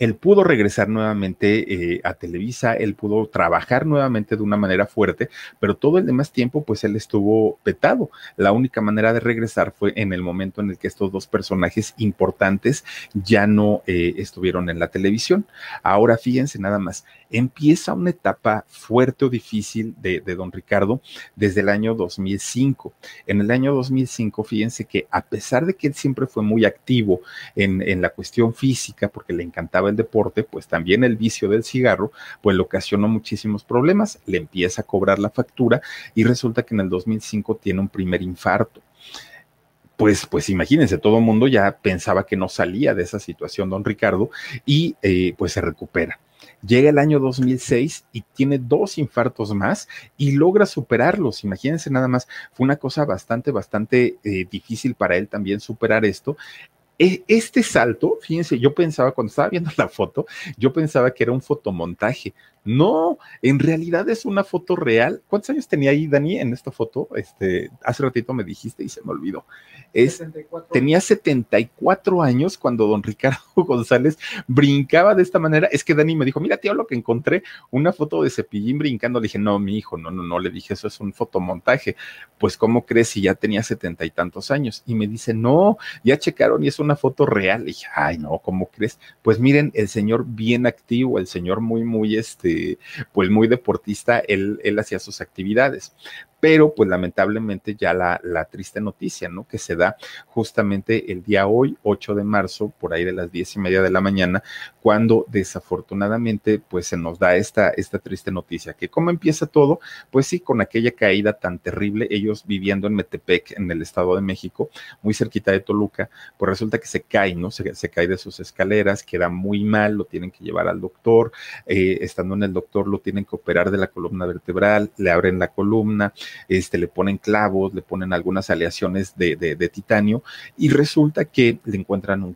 él pudo regresar nuevamente eh, a Televisa, él pudo trabajar nuevamente de una manera fuerte, pero todo el demás tiempo, pues él estuvo petado. La única manera de regresar fue en el momento en el que estos dos personajes importantes ya no eh, estuvieron en la televisión. Ahora fíjense nada más, empieza una etapa fuerte o difícil de, don Ricardo desde el año 2005. En el año 2005, fíjense que a pesar de que él siempre fue muy activo en, la cuestión física, porque le encantaba el deporte, pues también el vicio del cigarro, pues le ocasionó muchísimos problemas, le empieza a cobrar la factura y resulta que en el 2005 tiene un primer infarto pues, pues imagínense, todo el mundo ya pensaba que no salía de esa situación, don Ricardo, y eh, pues se recupera. Llega el año 2006 y tiene dos infartos más y logra superarlos. Imagínense nada más, fue una cosa bastante, bastante eh, difícil para él también superar esto. E, este salto, fíjense, yo pensaba cuando estaba viendo la foto, yo pensaba que era un fotomontaje. No, en realidad es una foto real. ¿Cuántos años tenía ahí Dani en esta foto? Este, hace ratito me dijiste y se me olvidó. Es, tenía 74 años cuando don Ricardo González brincaba de esta manera. Es que Dani me dijo, mira, tío, lo que encontré, una foto de Cepillín brincando. Le dije, no, mi hijo, no, no, no, le dije, eso es un fotomontaje. Pues, ¿cómo crees si ya tenía setenta y tantos años? Y me dice, no, ya checaron y es una foto real. Le dije, ay, no, ¿cómo crees? Pues miren, el señor bien activo, el señor muy, muy, este, pues muy deportista, él, él hacía sus actividades pero pues lamentablemente ya la, la, triste noticia, ¿no? Que se da justamente el día hoy, 8 de marzo, por ahí de las diez y media de la mañana, cuando desafortunadamente pues se nos da esta, esta triste noticia, que cómo empieza todo, pues sí, con aquella caída tan terrible, ellos viviendo en Metepec, en el Estado de México, muy cerquita de Toluca, pues resulta que se cae, ¿no? Se, se cae de sus escaleras, queda muy mal, lo tienen que llevar al doctor, eh, estando en el doctor lo tienen que operar de la columna vertebral, le abren la columna, este, le ponen clavos, le ponen algunas aleaciones de, de, titanio y resulta que le encuentran un.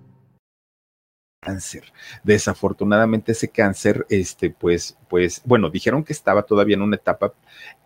cáncer. Desafortunadamente ese cáncer, este, pues pues, bueno, dijeron que estaba todavía en una etapa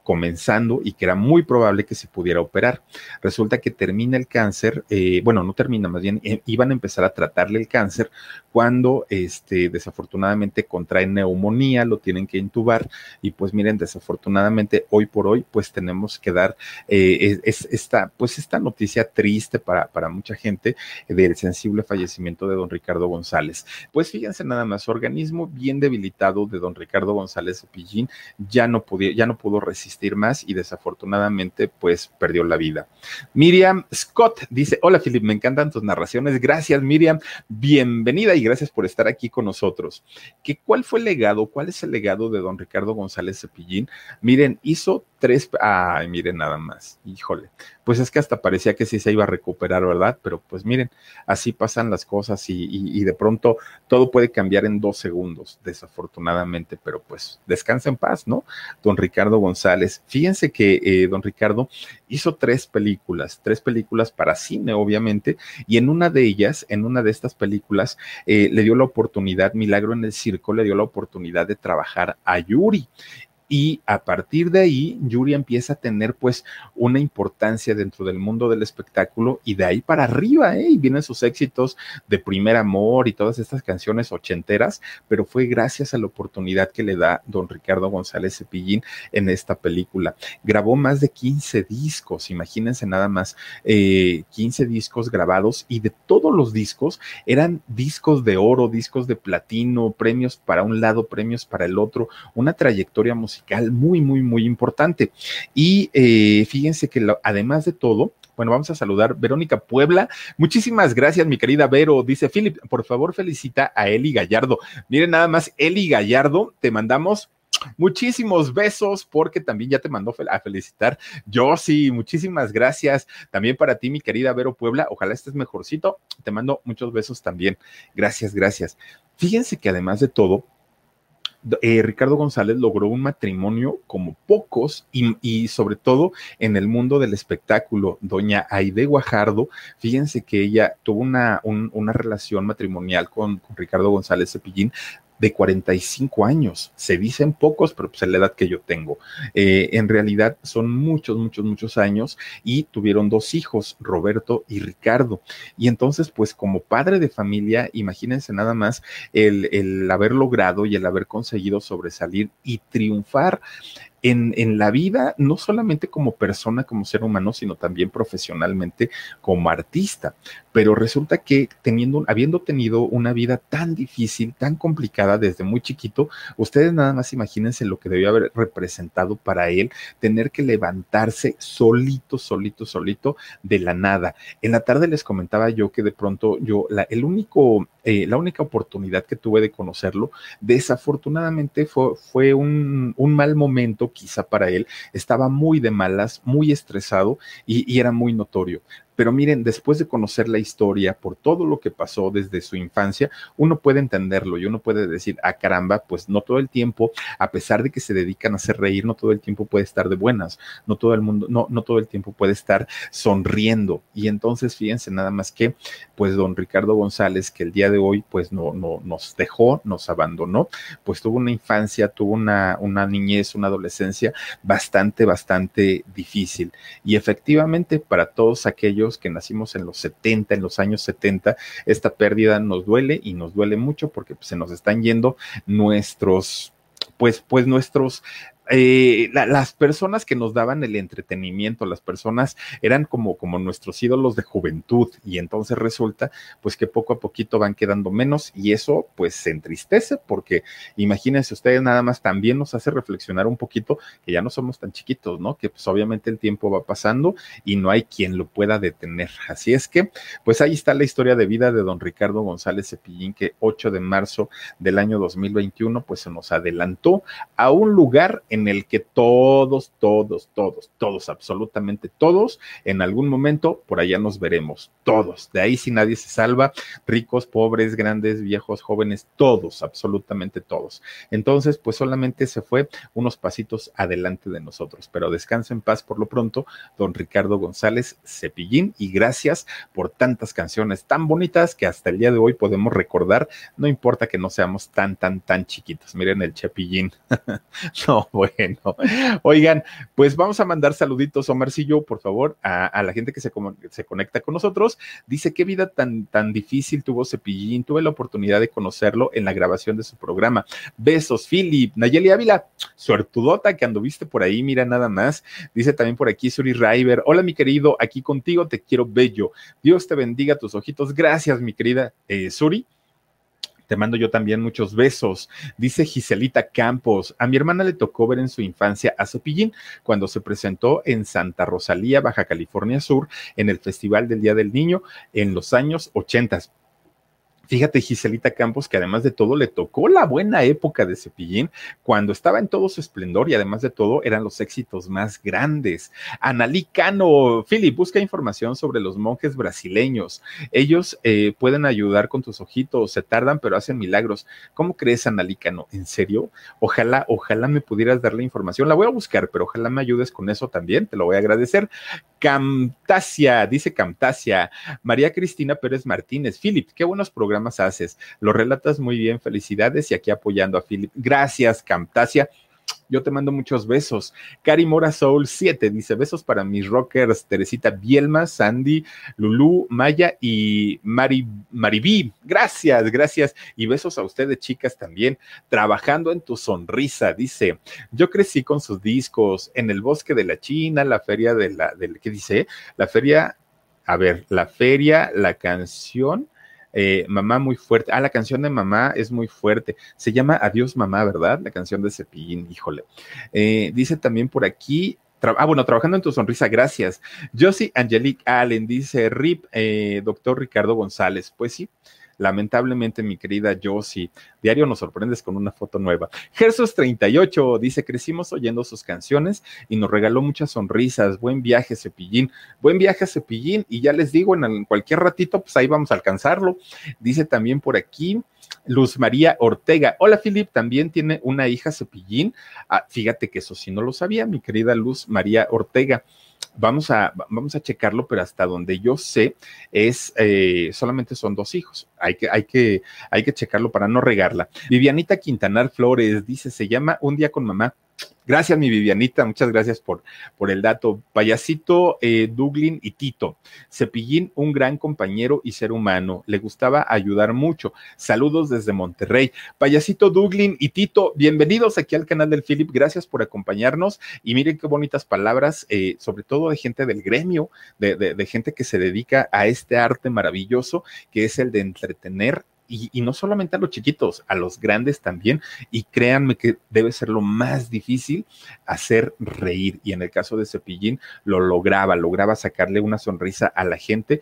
comenzando y que era muy probable que se pudiera operar. Resulta que termina el cáncer, eh, bueno, no termina, más bien eh, iban a empezar a tratarle el cáncer cuando este, desafortunadamente contrae neumonía, lo tienen que intubar y pues miren, desafortunadamente hoy por hoy pues tenemos que dar eh, es, esta, pues esta noticia triste para, para mucha gente del sensible fallecimiento de don Ricardo González. Pues fíjense nada más, organismo bien debilitado de don Ricardo González Pillín ya no, podía, ya no pudo resistir más y desafortunadamente pues perdió la vida. Miriam Scott dice, hola Philip, me encantan tus narraciones. Gracias Miriam, bienvenida y gracias por estar aquí con nosotros. ¿Qué, ¿Cuál fue el legado? ¿Cuál es el legado de don Ricardo González Cepillín? Miren, hizo tres, ay, miren nada más, híjole, pues es que hasta parecía que sí se iba a recuperar, ¿verdad? Pero pues miren, así pasan las cosas y, de pronto todo puede cambiar en dos segundos, desafortunadamente, pero pues descansa en paz, ¿no? Don Ricardo González, fíjense que eh, don Ricardo hizo tres películas, tres películas para cine, obviamente, y en una de ellas, en una de estas películas, eh, le dio la oportunidad, Milagro en el Circo, le dio la oportunidad de trabajar a Yuri y a partir de ahí Yuri empieza a tener pues una importancia dentro del mundo del espectáculo y de ahí para arriba, ¿eh? y vienen sus éxitos de primer amor y todas estas canciones ochenteras, pero fue gracias a la oportunidad que le da don Ricardo González Cepillín en esta película. Grabó más de 15 discos, imagínense nada más, eh, 15 discos grabados y de todos los discos eran discos de oro, discos de platino, premios para un lado, premios para el otro, una trayectoria musical muy, muy, muy importante. Y eh, fíjense que además de todo, bueno, vamos a saludar Verónica Puebla. Muchísimas gracias, mi querida Vero. Dice Philip, por favor, felicita a Eli Gallardo. Miren, nada más, Eli Gallardo, te mandamos muchísimos besos porque también ya te mandó a felicitar. Yo sí, muchísimas gracias. También para ti, mi querida Vero Puebla. Ojalá estés mejorcito. Te mando muchos besos también. Gracias, gracias. Fíjense que además de todo, eh, Ricardo González logró un matrimonio como pocos y, sobre todo en el mundo del espectáculo. Doña Aide Guajardo, fíjense que ella tuvo una, una relación matrimonial con, con Ricardo González Cepillín de 45 años. Se dicen pocos, pero pues es la edad que yo tengo. Eh, en realidad son muchos, muchos, muchos años y tuvieron dos hijos, Roberto y Ricardo. Y entonces, pues como padre de familia, imagínense nada más el, el haber logrado y el haber conseguido sobresalir y triunfar en, la vida, no solamente como persona, como ser humano, sino también profesionalmente como artista. Pero resulta que teniendo, habiendo tenido una vida tan difícil, tan complicada desde muy chiquito, ustedes nada más imagínense lo que debió haber representado para él tener que levantarse solito, solito, solito de la nada. En la tarde les comentaba yo que de pronto yo, la, el único, eh, la única oportunidad que tuve de conocerlo, desafortunadamente fue, fue un, un mal momento quizá para él, estaba muy de malas, muy estresado y, y era muy notorio. Pero miren, después de conocer la historia, por todo lo que pasó desde su infancia, uno puede entenderlo y uno puede decir, ah, caramba, pues no todo el tiempo, a pesar de que se dedican a hacer reír, no todo el tiempo puede estar de buenas, no todo el mundo, no, no todo el tiempo puede estar sonriendo. Y entonces, fíjense nada más que, pues don Ricardo González, que el día de hoy, pues no, no nos dejó, nos abandonó, pues tuvo una infancia, tuvo una, una niñez, una adolescencia bastante, bastante difícil. Y efectivamente, para todos aquellos que nacimos en los 70, en los años 70, esta pérdida nos duele y nos duele mucho porque pues, se nos están yendo nuestros pues, pues nuestros eh, las personas que nos daban el entretenimiento, las personas eran como, como nuestros ídolos de juventud y entonces resulta pues que poco a poquito van quedando menos y eso pues se entristece porque imagínense ustedes nada más también nos hace reflexionar un poquito que ya no somos tan chiquitos, ¿no? Que pues obviamente el tiempo va pasando y no hay quien lo pueda detener. Así es que pues ahí está la historia de vida de don Ricardo González Cepillín que 8 de marzo del año 2021 pues se nos adelantó a un lugar el que todos, todos, todos, todos, absolutamente todos, en algún momento por allá nos veremos, todos. De ahí si nadie se salva, ricos, pobres, grandes, viejos, jóvenes, todos, absolutamente todos. Entonces, pues solamente se fue unos pasitos adelante de nosotros, pero descansa en paz por lo pronto, don Ricardo González Cepillín, y gracias por tantas canciones tan bonitas que hasta el día de hoy podemos recordar, no importa que no seamos tan, tan, tan chiquitos. Miren el Chapillín. no, bueno. Oigan, pues vamos a mandar saluditos, Omarcillo, por favor, a, la gente que se, se, conecta con nosotros. Dice, qué vida tan, tan difícil tuvo Cepillín. Tuve la oportunidad de conocerlo en la grabación de su programa. Besos, Philip. Nayeli Ávila, suertudota que anduviste por ahí, mira nada más. Dice también por aquí Suri River. Hola, mi querido, aquí contigo te quiero bello. Dios te bendiga tus ojitos. Gracias, mi querida eh, Suri. Te mando yo también muchos besos. Dice Giselita Campos, a mi hermana le tocó ver en su infancia a Cepillín cuando se presentó en Santa Rosalía, Baja California Sur, en el Festival del Día del Niño en los años 80. Fíjate, Giselita Campos, que además de todo le tocó la buena época de Cepillín, cuando estaba en todo su esplendor y además de todo eran los éxitos más grandes. Analí Cano, Philip, busca información sobre los monjes brasileños. Ellos eh, pueden ayudar con tus ojitos, se tardan, pero hacen milagros. ¿Cómo crees, Analí Cano? ¿En serio? Ojalá, ojalá me pudieras dar la información. La voy a buscar, pero ojalá me ayudes con eso también, te lo voy a agradecer. Camtasia, dice Camtasia, María Cristina Pérez Martínez, Philip, qué buenos programas haces. Lo relatas muy bien, felicidades y aquí apoyando a Philip. Gracias, Camtasia. Yo te mando muchos besos. Cari Mora Soul 7 dice: Besos para mis rockers, Teresita Bielma, Sandy, Lulu, Maya y Mari, Maribí. Gracias, gracias. Y besos a ustedes, chicas, también. Trabajando en tu sonrisa, dice. Yo crecí con sus discos en el bosque de la China, la feria de la, del, ¿qué dice? La feria, a ver, la feria, la canción eh, mamá muy fuerte. Ah, la canción de Mamá es muy fuerte. Se llama Adiós Mamá, ¿verdad? La canción de Cepillín, híjole. Eh, dice también por aquí, ah, bueno, trabajando en tu sonrisa, gracias. Josie Angelique Allen dice, RIP, eh, doctor Ricardo González. Pues sí, Lamentablemente, mi querida Josie, diario nos sorprendes con una foto nueva. Gersos38 dice: Crecimos oyendo sus canciones y nos regaló muchas sonrisas. Buen viaje, Cepillín. Buen viaje, Cepillín. Y ya les digo, en cualquier ratito, pues ahí vamos a alcanzarlo. Dice también por aquí. Luz María Ortega. Hola, Filip, también tiene una hija Cepillín. Ah, fíjate que eso sí no lo sabía, mi querida Luz María Ortega. Vamos a, vamos a checarlo, pero hasta donde yo sé es eh, solamente son dos hijos. Hay que, hay, que, hay que checarlo para no regarla. Vivianita Quintanar Flores dice, se llama Un día con mamá. Gracias, mi Vivianita, muchas gracias por, por el dato. Payasito, eh, Duglin y Tito. Cepillín, un gran compañero y ser humano. Le gustaba ayudar mucho. Saludos desde Monterrey. Payasito, Duglin y Tito, bienvenidos aquí al canal del Philip. Gracias por acompañarnos. Y miren qué bonitas palabras, eh, sobre todo de gente del gremio, de, de gente que se dedica a este arte maravilloso que es el de entretener y, no solamente a los chiquitos, a los grandes también. Y créanme que debe ser lo más difícil hacer reír. Y en el caso de Cepillín, lo lograba, lograba sacarle una sonrisa a la gente.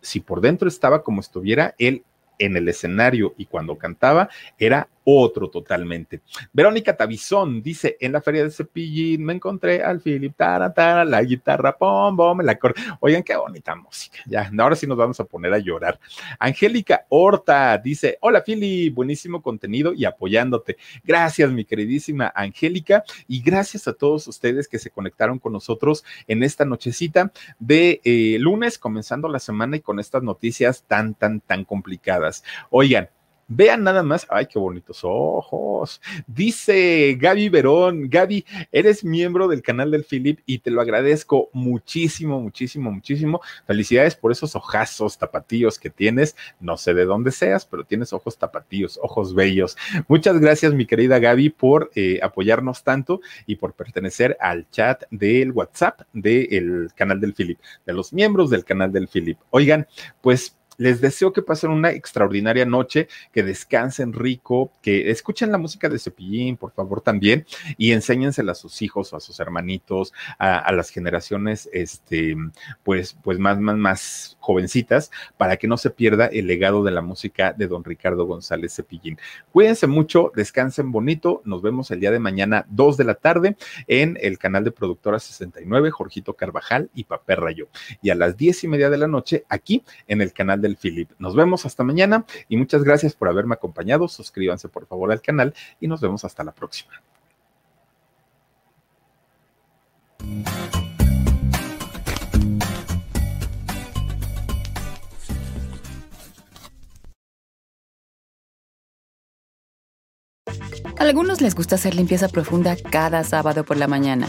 Si por dentro estaba como estuviera, él en el escenario y cuando cantaba era otro totalmente. Verónica Tavizón dice, en la feria de Cepillín me encontré al Philip Taratara, la guitarra, pom, bom, la cor. Oigan, qué bonita música. Ya, ahora sí nos vamos a poner a llorar. Angélica Horta dice, hola Philip, buenísimo contenido y apoyándote. Gracias, mi queridísima Angélica, y gracias a todos ustedes que se conectaron con nosotros en esta nochecita de eh, lunes, comenzando la semana y con estas noticias tan, tan, tan complicadas. Oigan, Vean nada más, ay, qué bonitos ojos. Dice Gaby Verón, Gaby, eres miembro del canal del Philip y te lo agradezco muchísimo, muchísimo, muchísimo. Felicidades por esos ojazos tapatíos que tienes. No sé de dónde seas, pero tienes ojos tapatíos, ojos bellos. Muchas gracias, mi querida Gaby, por eh, apoyarnos tanto y por pertenecer al chat del WhatsApp del canal del Philip, de los miembros del canal del Philip. Oigan, pues les deseo que pasen una extraordinaria noche, que descansen rico, que escuchen la música de Cepillín, por favor, también, y enséñensela a sus hijos o a sus hermanitos, a, las generaciones, este, pues, pues más, más, más jovencitas, para que no se pierda el legado de la música de don Ricardo González Cepillín. Cuídense mucho, descansen bonito, nos vemos el día de mañana, 2 de la tarde, en el canal de Productora 69, Jorgito Carvajal y Papel Rayo. Y a las diez y media de la noche, aquí en el canal del Philip. Nos vemos hasta mañana y muchas gracias por haberme acompañado. Suscríbanse por favor al canal y nos vemos hasta la próxima. A algunos les gusta hacer limpieza profunda cada sábado por la mañana.